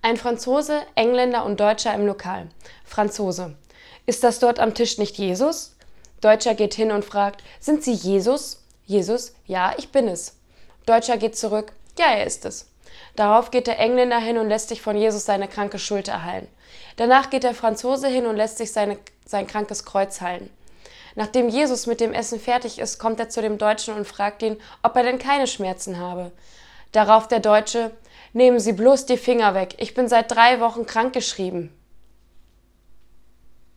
Ein Franzose, Engländer und Deutscher im Lokal. Franzose. Ist das dort am Tisch nicht Jesus? Deutscher geht hin und fragt, sind Sie Jesus? Jesus, ja, ich bin es. Deutscher geht zurück, ja, er ist es. Darauf geht der Engländer hin und lässt sich von Jesus seine kranke Schulter heilen. Danach geht der Franzose hin und lässt sich seine, sein krankes Kreuz heilen. Nachdem Jesus mit dem Essen fertig ist, kommt er zu dem Deutschen und fragt ihn, ob er denn keine Schmerzen habe. Darauf der Deutsche, nehmen Sie bloß die Finger weg, ich bin seit drei Wochen krankgeschrieben.